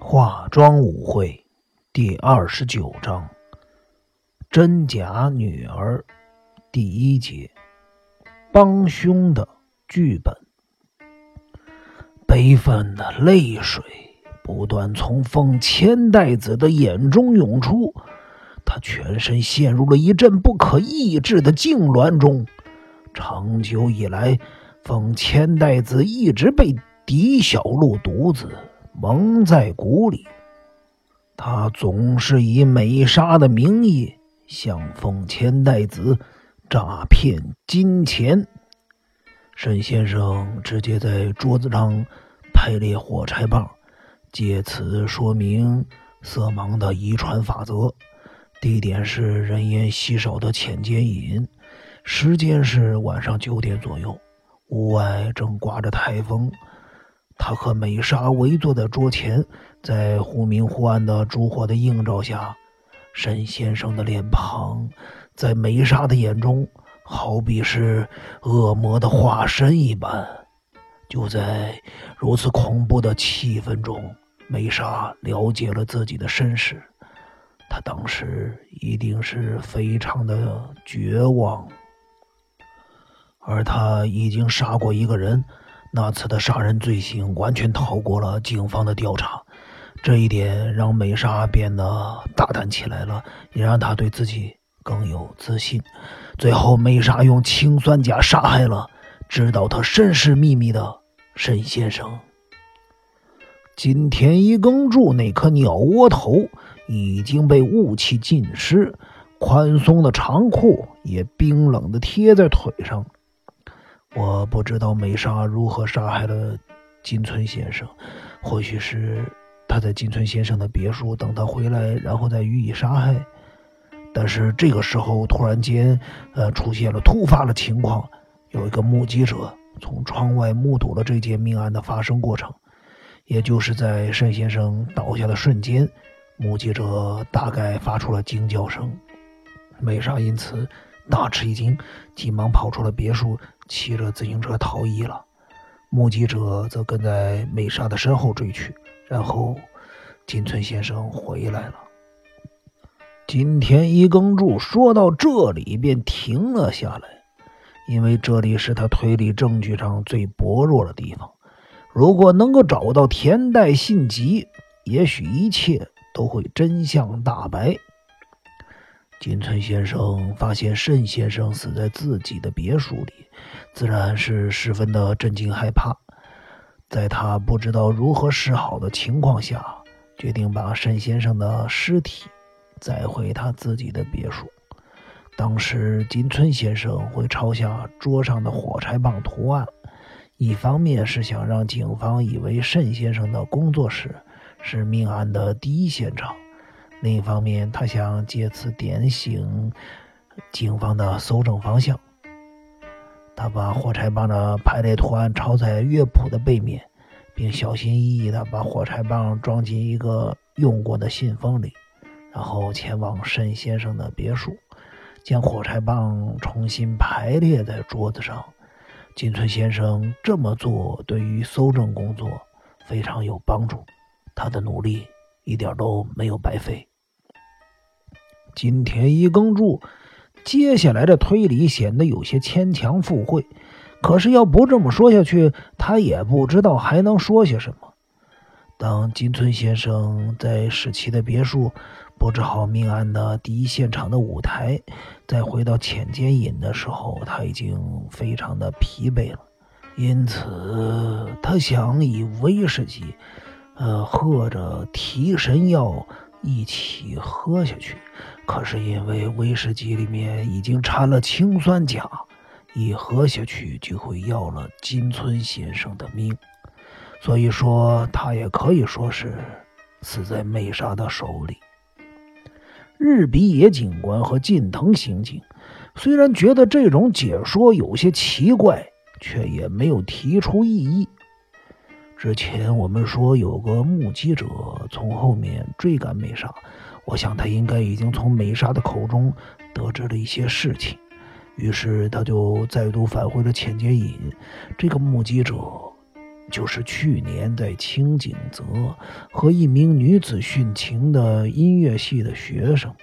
化妆舞会第二十九章：真假女儿第一节：帮凶的剧本。悲愤的泪水不断从奉千代子的眼中涌出，他全身陷入了一阵不可抑制的痉挛中。长久以来，奉千代子一直被狄小璐独子。蒙在鼓里，他总是以美莎的名义向奉千代子诈骗金钱。沈先生直接在桌子上排列火柴棒，借此说明色盲的遗传法则。地点是人烟稀少的浅间隐，时间是晚上九点左右，屋外正刮着台风。他和美莎围坐在桌前，在忽明忽暗的烛火的映照下，沈先生的脸庞在美莎的眼中好比是恶魔的化身一般。就在如此恐怖的气氛中，美莎了解了自己的身世，她当时一定是非常的绝望，而他已经杀过一个人。那次的杀人罪行完全逃过了警方的调查，这一点让美莎变得大胆起来了，也让她对自己更有自信。最后，美莎用氰酸钾杀害了知道她身世秘密的沈先生。金田一耕助那颗鸟窝头已经被雾气浸湿，宽松的长裤也冰冷的贴在腿上。我不知道美莎如何杀害了金村先生，或许是他在金村先生的别墅等他回来，然后再予以杀害。但是这个时候突然间，呃，出现了突发的情况，有一个目击者从窗外目睹了这件命案的发生过程，也就是在单先生倒下的瞬间，目击者大概发出了惊叫声，美莎因此。大吃一惊，急忙跑出了别墅，骑着自行车逃逸了。目击者则跟在美莎的身后追去。然后，金村先生回来了。金田一耕助说到这里便停了下来，因为这里是他推理证据上最薄弱的地方。如果能够找到田代信集，也许一切都会真相大白。金村先生发现慎先生死在自己的别墅里，自然是十分的震惊害怕。在他不知道如何是好的情况下，决定把慎先生的尸体载回他自己的别墅。当时金村先生会抄下桌上的火柴棒图案，一方面是想让警方以为慎先生的工作室是命案的第一现场。另一方面，他想借此点醒警方的搜证方向。他把火柴棒的排列图案抄在乐谱的背面，并小心翼翼地把火柴棒装进一个用过的信封里，然后前往沈先生的别墅，将火柴棒重新排列在桌子上。金村先生这么做对于搜证工作非常有帮助，他的努力一点都没有白费。金田一耕助，接下来的推理显得有些牵强附会。可是要不这么说下去，他也不知道还能说些什么。当金村先生在史奇的别墅布置好命案的第一现场的舞台，再回到浅间隐的时候，他已经非常的疲惫了。因此，他想以威士忌，呃，喝着提神药一起喝下去。可是因为威士忌里面已经掺了氰酸钾，一喝下去就会要了金村先生的命，所以说他也可以说是死在美莎的手里。日比野警官和近藤刑警虽然觉得这种解说有些奇怪，却也没有提出异议。之前我们说有个目击者从后面追赶美莎。我想他应该已经从美莎的口中得知了一些事情，于是他就再度返回了浅间隐。这个目击者就是去年在清景泽和一名女子殉情的音乐系的学生。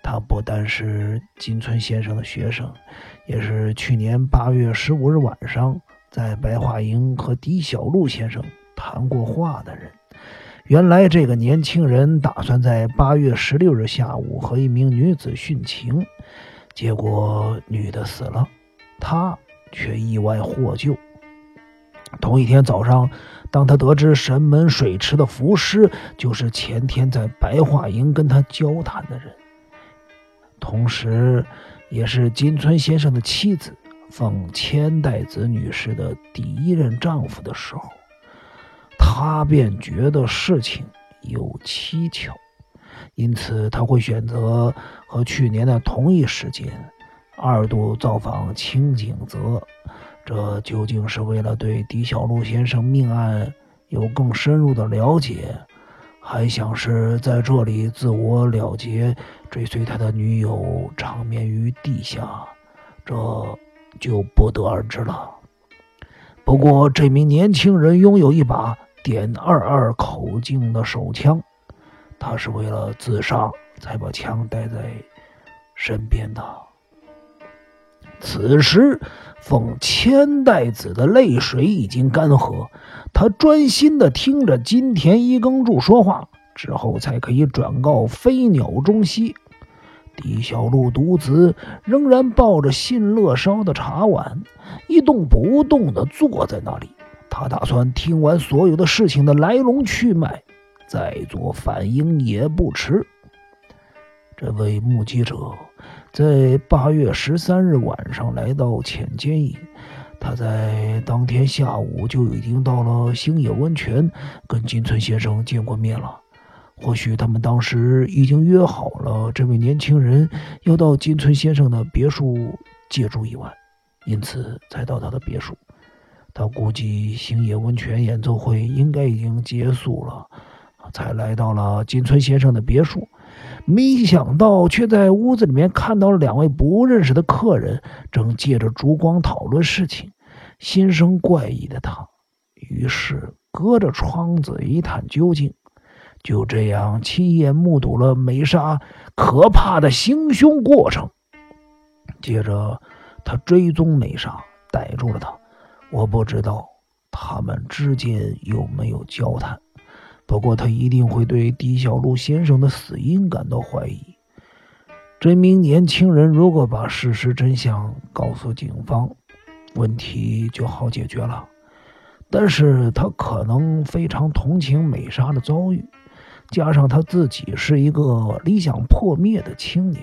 他不但是金村先生的学生，也是去年八月十五日晚上在白桦营和狄小璐先生谈过话的人。原来这个年轻人打算在八月十六日下午和一名女子殉情，结果女的死了，他却意外获救。同一天早上，当他得知神门水池的浮尸就是前天在白桦营跟他交谈的人。同时，也是金村先生的妻子凤千代子女士的第一任丈夫的时候，他便觉得事情有蹊跷，因此他会选择和去年的同一时间二度造访清景泽。这究竟是为了对狄小璐先生命案有更深入的了解？还想是在这里自我了结，追随他的女友长眠于地下，这就不得而知了。不过，这名年轻人拥有一把点二二口径的手枪，他是为了自杀才把枪带在身边的。此时，奉千代子的泪水已经干涸。他专心地听着金田一耕助说话，之后才可以转告飞鸟中西。狄小璐独自仍然抱着信乐烧的茶碗，一动不动地坐在那里。他打算听完所有的事情的来龙去脉，再做反应也不迟。这位目击者在八月十三日晚上来到浅间营。他在当天下午就已经到了星野温泉，跟金村先生见过面了。或许他们当时已经约好了，这位年轻人要到金村先生的别墅借住一晚，因此才到他的别墅。他估计星野温泉演奏会应该已经结束了，才来到了金村先生的别墅。没想到却在屋子里面看到了两位不认识的客人，正借着烛光讨论事情。心生怪异的他，于是隔着窗子一探究竟，就这样亲眼目睹了美莎可怕的行凶过程。接着，他追踪美莎，逮住了她。我不知道他们之间有没有交谈，不过他一定会对狄小璐先生的死因感到怀疑。这名年轻人如果把事实真相告诉警方，问题就好解决了，但是他可能非常同情美莎的遭遇，加上他自己是一个理想破灭的青年，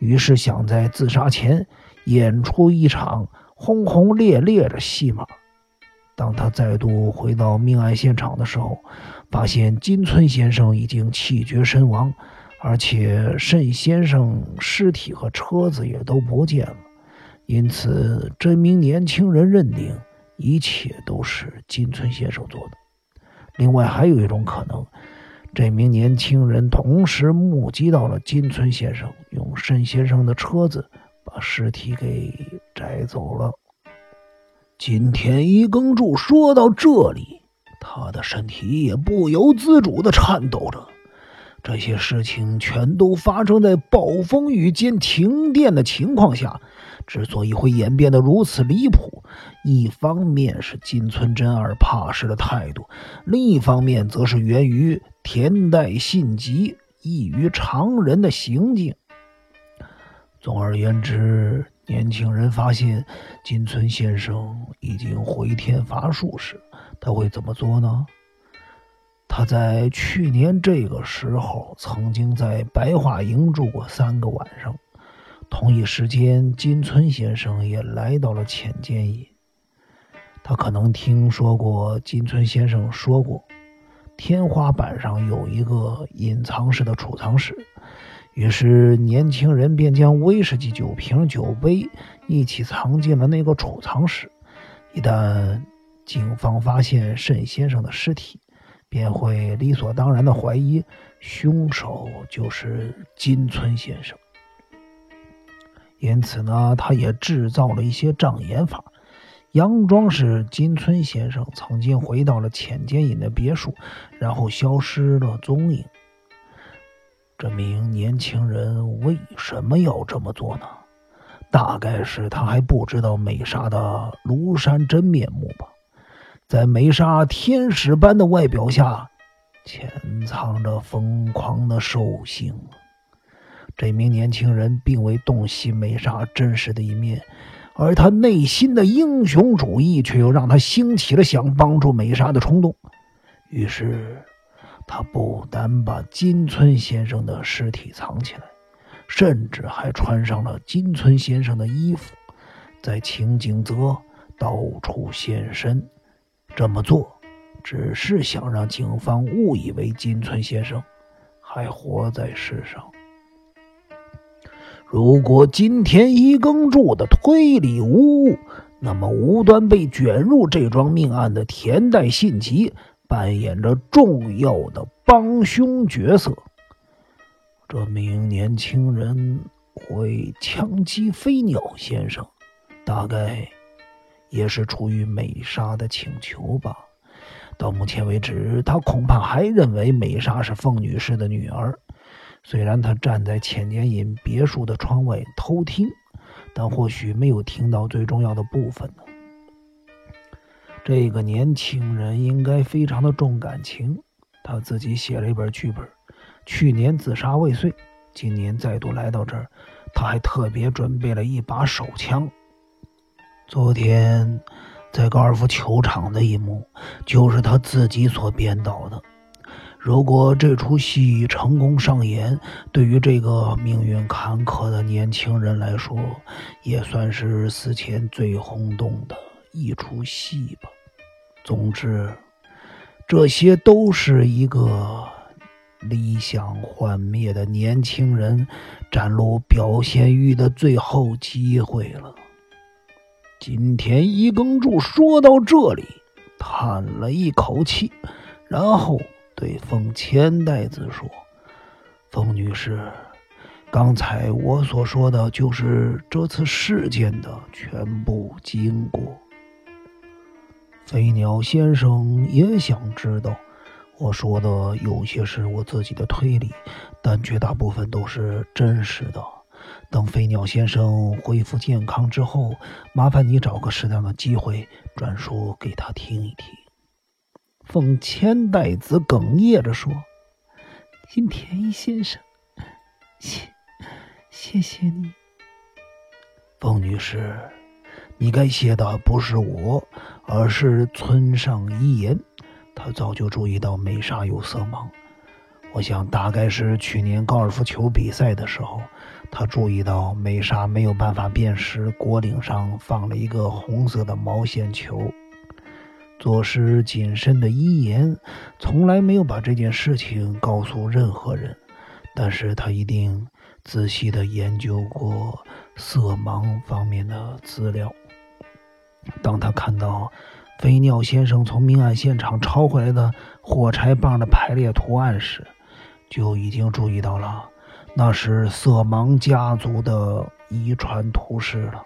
于是想在自杀前演出一场轰轰烈烈的戏码。当他再度回到命案现场的时候，发现金村先生已经气绝身亡，而且慎先生尸体和车子也都不见了。因此，这名年轻人认定一切都是金村先生做的。另外，还有一种可能，这名年轻人同时目击到了金村先生用慎先生的车子把尸体给摘走了。金田一耕助说到这里，他的身体也不由自主地颤抖着。这些事情全都发生在暴风雨兼停电的情况下。之所以会演变得如此离谱，一方面是金村真二怕事的态度，另一方面则是源于田代信吉异于常人的行径。总而言之，年轻人发现金村先生已经回天乏术时，他会怎么做呢？他在去年这个时候曾经在白桦营住过三个晚上。同一时间，金村先生也来到了浅间野。他可能听说过金村先生说过，天花板上有一个隐藏式的储藏室。于是，年轻人便将威士忌酒瓶、酒杯一起藏进了那个储藏室。一旦警方发现慎先生的尸体，便会理所当然地怀疑凶手就是金村先生。因此呢，他也制造了一些障眼法，佯装是金村先生曾经回到了浅间隐的别墅，然后消失了踪影。这名年轻人为什么要这么做呢？大概是他还不知道美莎的庐山真面目吧。在美莎天使般的外表下，潜藏着疯狂的兽性。这名年轻人并未洞悉美莎真实的一面。而他内心的英雄主义，却又让他兴起了想帮助美莎的冲动。于是，他不但把金村先生的尸体藏起来，甚至还穿上了金村先生的衣服，在清景泽到处现身。这么做，只是想让警方误以为金村先生还活在世上。如果金田一耕助的推理无误，那么无端被卷入这桩命案的田代信吉扮演着重要的帮凶角色。这名年轻人会枪击飞鸟先生，大概也是出于美莎的请求吧。到目前为止，他恐怕还认为美莎是凤女士的女儿。虽然他站在千年隐别墅的窗外偷听，但或许没有听到最重要的部分呢。这个年轻人应该非常的重感情，他自己写了一本剧本，去年自杀未遂，今年再度来到这儿，他还特别准备了一把手枪。昨天在高尔夫球场的一幕，就是他自己所编导的。如果这出戏成功上演，对于这个命运坎坷的年轻人来说，也算是死前最轰动的一出戏吧。总之，这些都是一个理想幻灭的年轻人展露表现欲的最后机会了。金田一耕助说到这里，叹了一口气，然后。对凤千代子说：“凤女士，刚才我所说的就是这次事件的全部经过。飞鸟先生也想知道，我说的有些是我自己的推理，但绝大部分都是真实的。等飞鸟先生恢复健康之后，麻烦你找个适当的机会转述给他听一听。”凤千代子哽咽着说：“金田一先生，谢谢谢你。凤女士，你该写的不是我，而是村上一言。他早就注意到美莎有色盲，我想大概是去年高尔夫球比赛的时候，他注意到美莎没有办法辨识果岭上放了一个红色的毛线球。”做事谨慎的伊言从来没有把这件事情告诉任何人，但是他一定仔细的研究过色盲方面的资料。当他看到飞鸟先生从命案现场抄回来的火柴棒的排列图案时，就已经注意到了那是色盲家族的遗传图示了。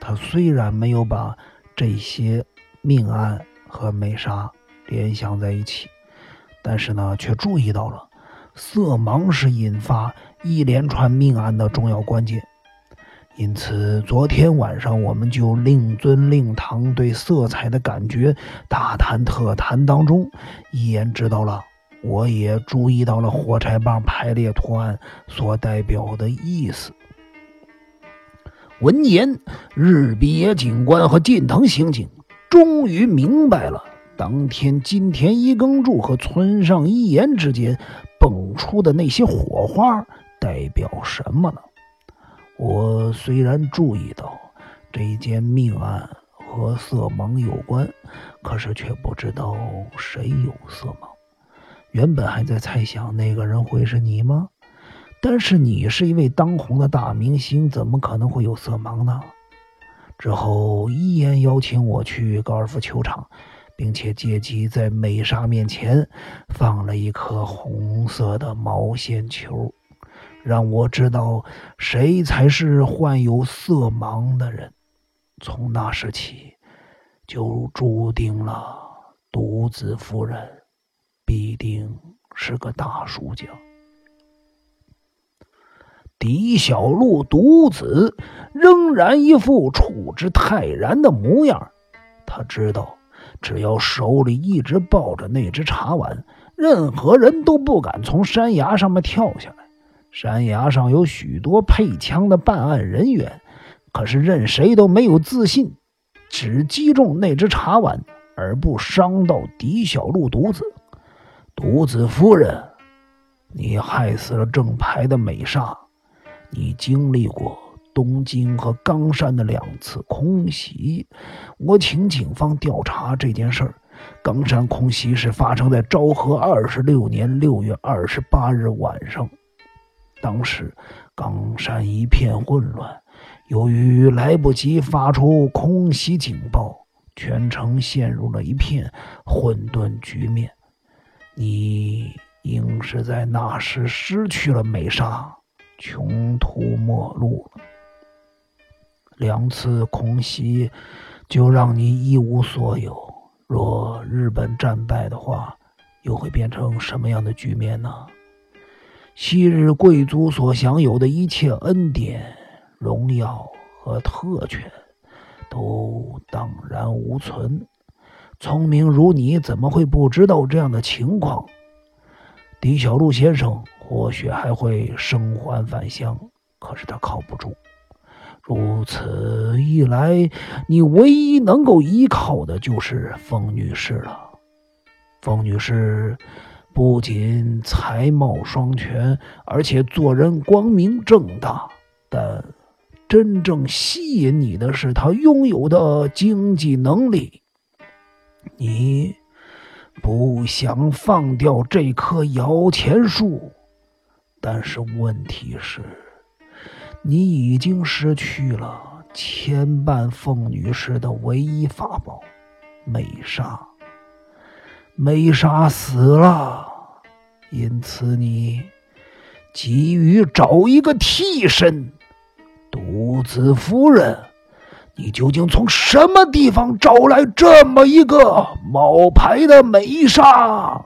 他虽然没有把这些。命案和美莎联想在一起，但是呢，却注意到了色盲是引发一连串命案的重要关键。因此，昨天晚上我们就令尊令堂对色彩的感觉大谈特谈当中，一言知道了，我也注意到了火柴棒排列图案所代表的意思。闻言，日比野警官和近藤刑警。终于明白了，当天金田一耕助和村上一言之间蹦出的那些火花代表什么呢？我虽然注意到这件命案和色盲有关，可是却不知道谁有色盲。原本还在猜想那个人会是你吗？但是你是一位当红的大明星，怎么可能会有色盲呢？之后，一言邀请我去高尔夫球场，并且借机在美莎面前放了一颗红色的毛线球，让我知道谁才是患有色盲的人。从那时起，就注定了独子夫人必定是个大输家。狄小璐独子仍然一副处之泰然的模样，他知道，只要手里一直抱着那只茶碗，任何人都不敢从山崖上面跳下来。山崖上有许多配枪的办案人员，可是任谁都没有自信，只击中那只茶碗，而不伤到狄小璐独子。独子夫人，你害死了正牌的美莎。你经历过东京和冈山的两次空袭，我请警方调查这件事儿。冈山空袭是发生在昭和二十六年六月二十八日晚上，当时冈山一片混乱，由于来不及发出空袭警报，全城陷入了一片混沌局面。你应是在那时失去了美沙。穷途末路，两次空袭就让你一无所有。若日本战败的话，又会变成什么样的局面呢？昔日贵族所享有的一切恩典、荣耀和特权，都荡然无存。聪明如你，怎么会不知道这样的情况？狄小璐先生。或许还会生还返乡，可是他靠不住。如此一来，你唯一能够依靠的就是风女士了。风女士不仅才貌双全，而且做人光明正大，但真正吸引你的是他拥有的经济能力。你不想放掉这棵摇钱树？但是问题是，你已经失去了牵绊凤女士的唯一法宝——美莎。梅莎死了，因此你急于找一个替身。独子夫人，你究竟从什么地方找来这么一个冒牌的美莎？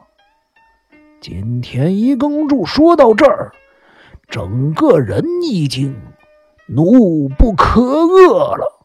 金田一耕助说到这儿，整个人已经怒不可遏了。